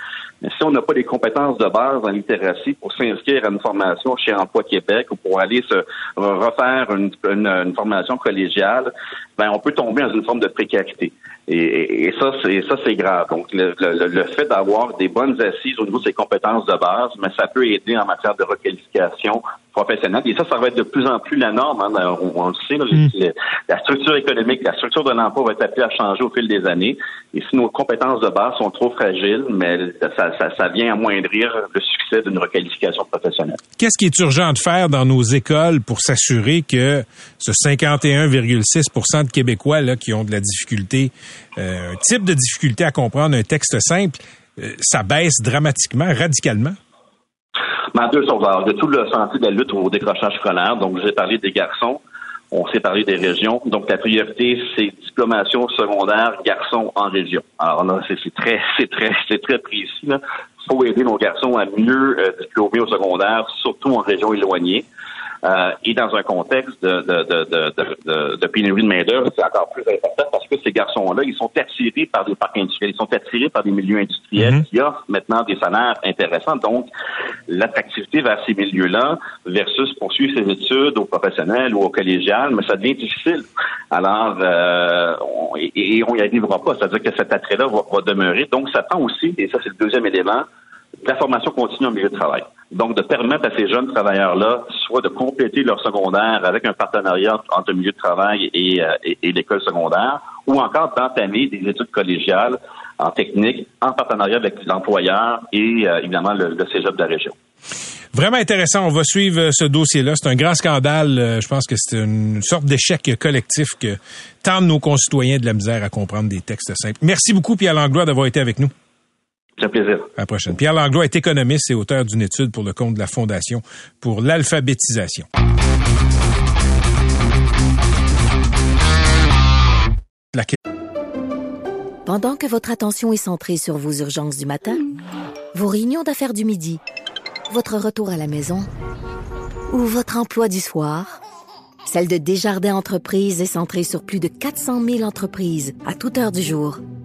mais si on n'a pas les compétences de base en littératie pour s'inscrire à une formation chez Emploi Québec ou pour aller se refaire une, formation collégiale, ben on peut tomber dans une forme de précarité. Et, ça, c'est ça, c'est grave. Donc, le fait d'avoir des bonnes au niveau de ses compétences de base, mais ça peut aider en matière de requalification professionnelle. Et ça, ça va être de plus en plus la norme. Hein. On, le sait, mm. la structure économique, la structure de l'emploi va être appelée à changer au fil des années. Et si nos compétences de base sont trop fragiles, mais ça, ça, ça vient amoindrir le succès d'une requalification professionnelle. Qu'est-ce qui est urgent de faire dans nos écoles pour s'assurer que ce 51,6% de Québécois là, qui ont de la difficulté, euh, un type de difficulté à comprendre un texte simple, ça baisse dramatiquement, radicalement? Choses. Alors, de tout le sentier de la lutte au décrochage scolaire, donc j'ai parlé des garçons, on s'est parlé des régions. Donc, la priorité, c'est diplomation secondaire, garçons en région. Alors là, c'est très, c'est très, c'est très précis. Il faut aider nos garçons à mieux euh, au secondaire, surtout en région éloignée. Euh, et dans un contexte de, de, de, de, de pénurie de main-d'œuvre, c'est encore plus important parce que ces garçons-là, ils sont attirés par des parcs industriels, ils sont attirés par des milieux industriels Mhm. qui offrent maintenant des salaires intéressants. Donc, l'attractivité vers ces milieux-là versus poursuivre ses études au professionnel ou au collégial, mais ça devient difficile. Alors, euh, on, et, et on y arrivera pas. C'est-à-dire que cet attrait-là va, va demeurer. Donc, ça prend aussi, et ça c'est le deuxième élément, la formation continue en milieu de travail. Donc, de permettre à ces jeunes travailleurs-là, soit de compléter leur secondaire avec un partenariat entre le milieu de travail et, euh, l'école secondaire, ou encore d'entamer des études collégiales en technique, en partenariat avec l'employeur et euh, évidemment le, le cégep de la région. Vraiment intéressant. On va suivre euh, ce dossier-là. C'est un grand scandale. Je pense que c'est une sorte d'échec collectif que de nos concitoyens de la misère à comprendre des textes simples. Merci beaucoup, Pierre Langlois, d'avoir été avec nous. Un plaisir. À la prochaine. Pierre Langlois est économiste et auteur d'une étude pour le compte de la Fondation pour l'alphabétisation. La... Pendant que votre attention est centrée sur vos urgences du matin, vos réunions d'affaires du midi, votre retour à la maison ou votre emploi du soir, celle de Desjardins Entreprises est centrée sur plus de 400 000 entreprises à toute heure du jour.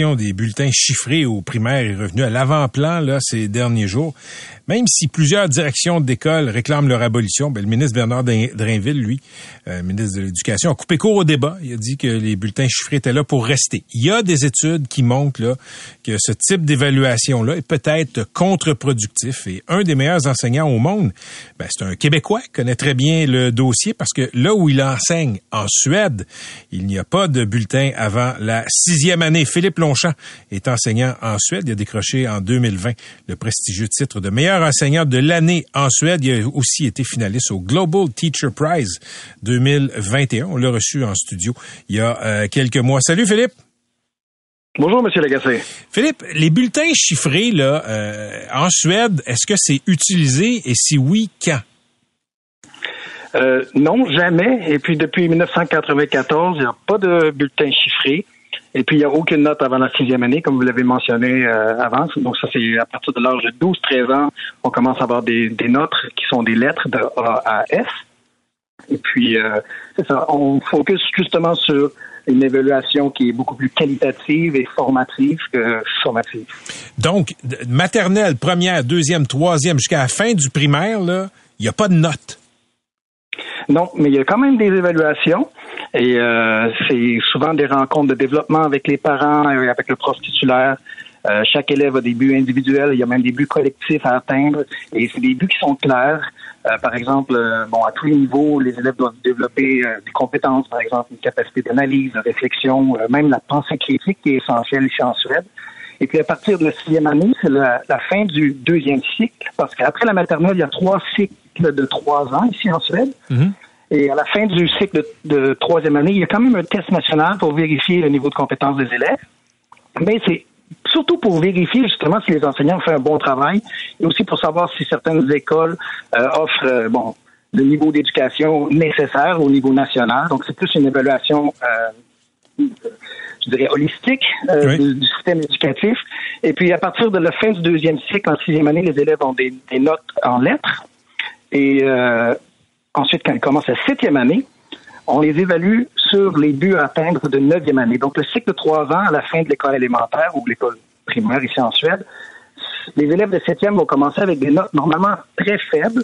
Des bulletins chiffrés aux primaires est revenue à l'avant-plan ces derniers jours. Même si plusieurs directions d'école réclament leur abolition, ben, le ministre Bernard Drainville, lui, euh, ministre de l'Éducation, a coupé court au débat. Il a dit que les bulletins chiffrés étaient là pour rester. Il y a des études qui montrent là, que ce type d'évaluation-là est peut-être contre-productif. Et un des meilleurs enseignants au monde, ben, c'est un Québécois connaît très bien le dossier parce que là où il enseigne, en Suède, il n'y a pas de bulletin avant la sixième année. Philippe Longchamp est enseignant en Suède. Il a décroché en 2020 le prestigieux titre de meilleur enseignant de l'année en Suède. Il a aussi été finaliste au Global Teacher Prize 2021. On l'a reçu en studio il y a euh, quelques mois. Salut Philippe. Bonjour, Monsieur Lagacé. Philippe, les bulletins chiffrés là euh, en Suède, est-ce que c'est utilisé et si oui, quand? Euh, non, jamais. Et puis depuis 1994, il n'y a pas de bulletin chiffré. Et puis il n'y a aucune note avant la sixième année, comme vous l'avez mentionné euh, avant. Donc ça, c'est à partir de l'âge de 12-13 ans, on commence à avoir des, des notes qui sont des lettres de A à F. Et puis, euh, c'est ça, on focus justement sur une évaluation qui est beaucoup plus qualitative et formative que formative. Donc, maternelle, première, deuxième, troisième, jusqu'à la fin du primaire, là, il n'y a pas de notes. Non, mais il y a quand même des évaluations et euh, c'est souvent des rencontres de développement avec les parents avec le prof titulaire. Euh, chaque élève a des buts individuels, il y a même des buts collectifs à atteindre et c'est des buts qui sont clairs. Euh, par exemple, euh, bon, à tous les niveaux, les élèves doivent développer euh, des compétences, par exemple une capacité d'analyse, de réflexion, même la pensée critique qui est essentielle ici en Suède. Et puis à partir de la sixième année, c'est la, la fin du deuxième cycle, parce qu'après la maternelle, il y a trois cycles de trois ans ici en Suède. Et à la fin du cycle de, de troisième année, il y a quand même un test national pour vérifier le niveau de compétence des élèves. Mais c'est surtout pour vérifier justement si les enseignants ont fait un bon travail et aussi pour savoir si certaines écoles euh, offrent euh, bon le niveau d'éducation nécessaire au niveau national. Donc c'est plus une évaluation euh, je dirais holistique euh, Oui. du, du système éducatif. Et puis à partir de la fin du deuxième cycle, en sixième année, les élèves ont des, des notes en lettres. Et euh, ensuite, quand ils commencent la septième année, on les évalue sur les buts à atteindre de neuvième année. Donc, le cycle de trois ans à la fin de l'école élémentaire ou de l'école primaire ici en Suède, les élèves de septième vont commencer avec des notes normalement très faibles.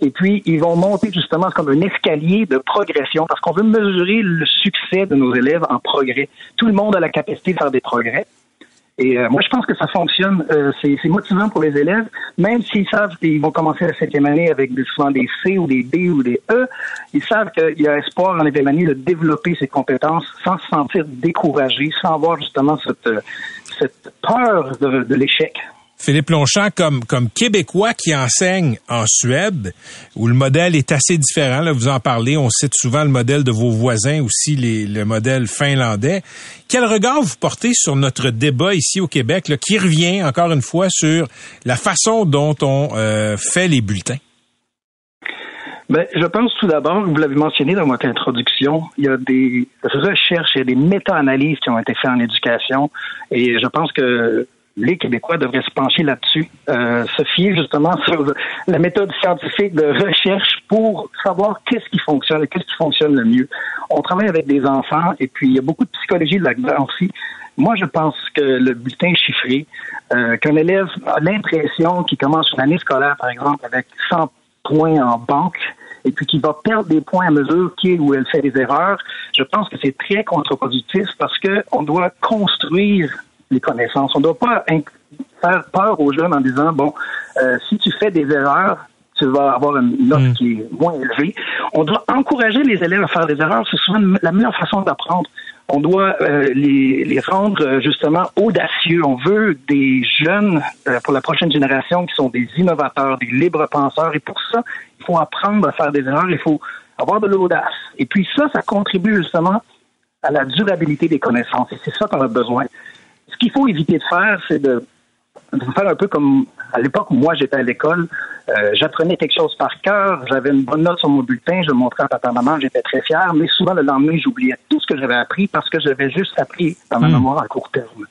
Et puis, ils vont monter justement comme un escalier de progression parce qu'on veut mesurer le succès de nos élèves en progrès. Tout le monde a la capacité de faire des progrès. Et euh, moi, je pense que ça fonctionne. Euh, c'est motivant pour les élèves, même s'ils savent qu'ils vont commencer la septième année avec souvent des C ou des B ou des E. Ils savent qu'il y a espoir en neuvième année de développer ces compétences sans se sentir découragé, sans avoir justement cette, euh, cette peur de, de l'échec. Philippe Longchamp, comme, comme Québécois qui enseigne en Suède, où le modèle est assez différent, là, vous en parlez, on cite souvent le modèle de vos voisins, aussi le modèle finlandais. Quel regard vous portez sur notre débat ici au Québec, là, qui revient encore une fois sur la façon dont on euh, fait les bulletins? Ben, je pense tout d'abord, vous l'avez mentionné dans votre introduction, il y a des recherches, il y a des méta-analyses qui ont été faites en éducation et je pense que les Québécois devraient se pencher là-dessus, euh, se fier justement sur la méthode scientifique de recherche pour savoir qu'est-ce qui fonctionne et qu'est-ce qui fonctionne le mieux. On travaille avec des enfants et puis il y a beaucoup de psychologie là-dedans aussi. Moi, je pense que le bulletin chiffré, euh, qu'un élève a l'impression qu'il commence une année scolaire, par exemple, avec 100 points en banque, et puis qu'il va perdre des points à mesure qu'il ou elle fait des erreurs, je pense que c'est très contre-productif parce que on doit construire les connaissances. On ne doit pas faire peur aux jeunes en disant bon, euh, si tu fais des erreurs, tu vas avoir une note qui est moins élevée. On doit encourager les élèves à faire des erreurs. C'est souvent la meilleure façon d'apprendre. On doit euh, les, les rendre euh, justement audacieux. On veut des jeunes euh, pour la prochaine génération qui sont des innovateurs, des libres penseurs. Et pour ça, il faut apprendre à faire des erreurs. Il faut avoir de l'audace. Et puis ça, ça contribue justement à la durabilité des connaissances. Et c'est ça qu'on a besoin. Ce qu'il faut éviter de faire, c'est de, de faire un peu comme à l'époque où moi j'étais à l'école. Euh, J'apprenais quelque chose par cœur, j'avais une bonne note sur mon bulletin, je le montrais à papa maman, j'étais très fier, mais souvent le lendemain j'oubliais tout ce que j'avais appris parce que j'avais juste appris dans ma mémoire à court terme.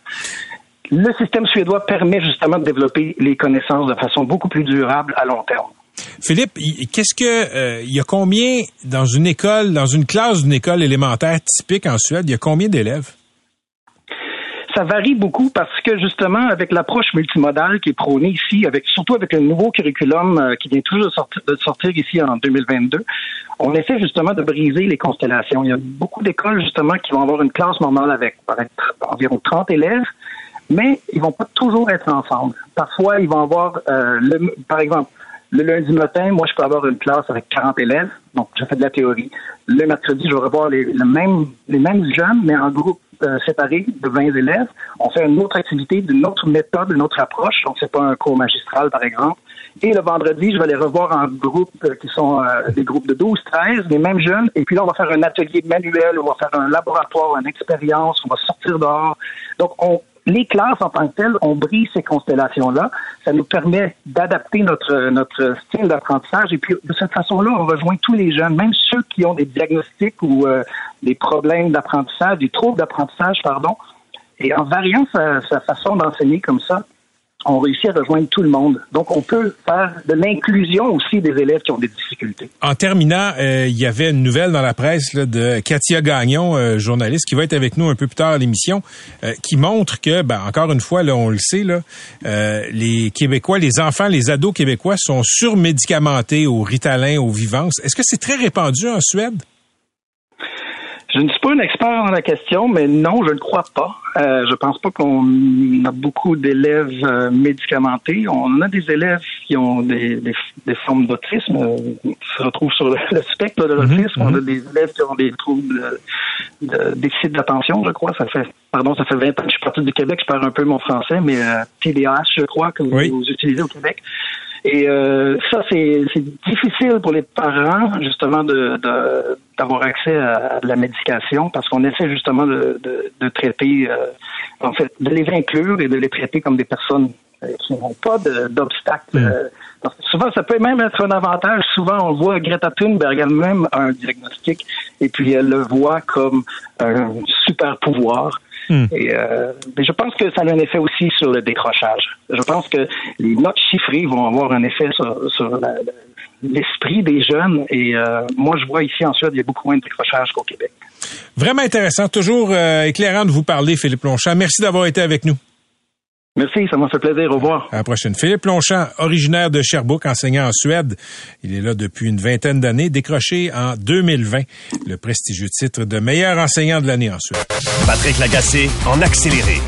Le système suédois permet justement de développer les connaissances de façon beaucoup plus durable à long terme. Philippe, il- qu'est-ce que euh, il y a combien dans une école, dans une classe d'une école élémentaire typique en Suède, il y a combien d'élèves? Ça varie beaucoup parce que justement, avec l'approche multimodale qui est prônée ici, avec surtout avec le nouveau curriculum euh, qui vient toujours de sortir, ici en 2022, on essaie justement de briser les constellations. Il y a beaucoup d'écoles justement qui vont avoir une classe normale avec environ 30 élèves, mais ils vont pas toujours être ensemble. Parfois, ils vont avoir, euh, le, par exemple, le lundi matin, moi, je peux avoir une classe avec 40 élèves, donc je fais de la théorie. Le mercredi, je vais revoir les, le même, les mêmes jeunes, mais en groupe euh, séparé de 20 élèves. On fait une autre activité, d'une autre méthode, une autre approche, donc c'est pas un cours magistral, par exemple. Et le vendredi, je vais les revoir en groupe euh, qui sont euh, des groupes de 12, 13, les mêmes jeunes. Et puis là, on va faire un atelier manuel, on va faire un laboratoire, une expérience, on va sortir dehors. Donc, on, les classes en tant que telles, on brise ces constellations-là. Ça nous permet d'adapter notre, notre style d'apprentissage. Et puis, de cette façon-là, on rejoint tous les jeunes, même ceux qui ont des diagnostics ou euh, des problèmes d'apprentissage, des troubles d'apprentissage, pardon. Et en variant sa, sa façon d'enseigner comme ça, on réussit à rejoindre tout le monde. Donc, on peut faire de l'inclusion aussi des élèves qui ont des difficultés. En terminant, euh, il y avait une nouvelle dans la presse de Katia Gagnon, euh, journaliste, qui va être avec nous un peu plus tard à l'émission, euh, qui montre que, ben, encore une fois, là, on le sait, là, les Québécois, les enfants, les ados québécois sont surmédicamentés au Ritalin, au Vivance. Est-ce que c'est très répandu en Suède? Je ne suis pas un expert dans la question, mais non, je ne crois pas. Euh, je pense pas qu'on a beaucoup d'élèves euh, médicamentés. On a des élèves qui ont des, des, des formes d'autisme, qui se retrouvent sur le, le spectre de l'autisme. On a des élèves qui ont des troubles de, de déficit d'attention, je crois. Ça fait, pardon, ça fait 20 ans que je suis parti du Québec, je perds un peu mon français, mais euh, TDAH, je crois, que vous, Oui. vous utilisez au Québec. Et euh, ça, c'est difficile pour les parents, justement, de de- d'avoir accès à, de la médication parce qu'on essaie justement de, de, de traiter, euh, en fait, de les inclure et de les traiter comme des personnes euh, qui n'ont pas d'obstacles. euh, parce que souvent, ça peut même être un avantage. Souvent, on voit Greta Thunberg elle-même a un diagnostic et puis elle le voit comme un super pouvoir. Et euh, mais je pense que ça a un effet aussi sur le décrochage. Je pense que les notes chiffrées vont avoir un effet sur, l'esprit des jeunes. Et euh, moi, je vois ici en Suède, il y a beaucoup moins de décrochage qu'au Québec. Vraiment intéressant, toujours euh, éclairant de vous parler, Philippe Longchamp. Merci d'avoir été avec nous. Merci, ça m'a fait plaisir. Au revoir. À la prochaine. Philippe Longchamp, originaire de Sherbrooke, enseignant en Suède. Il est là depuis une vingtaine d'années, décroché en 2020 le prestigieux titre de meilleur enseignant de l'année en Suède. Patrick Lagacé, en accéléré.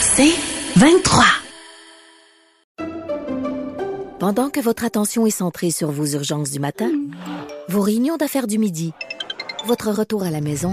C'est 23. Pendant que votre attention est centrée sur vos urgences du matin, vos réunions d'affaires du midi, votre retour à la maison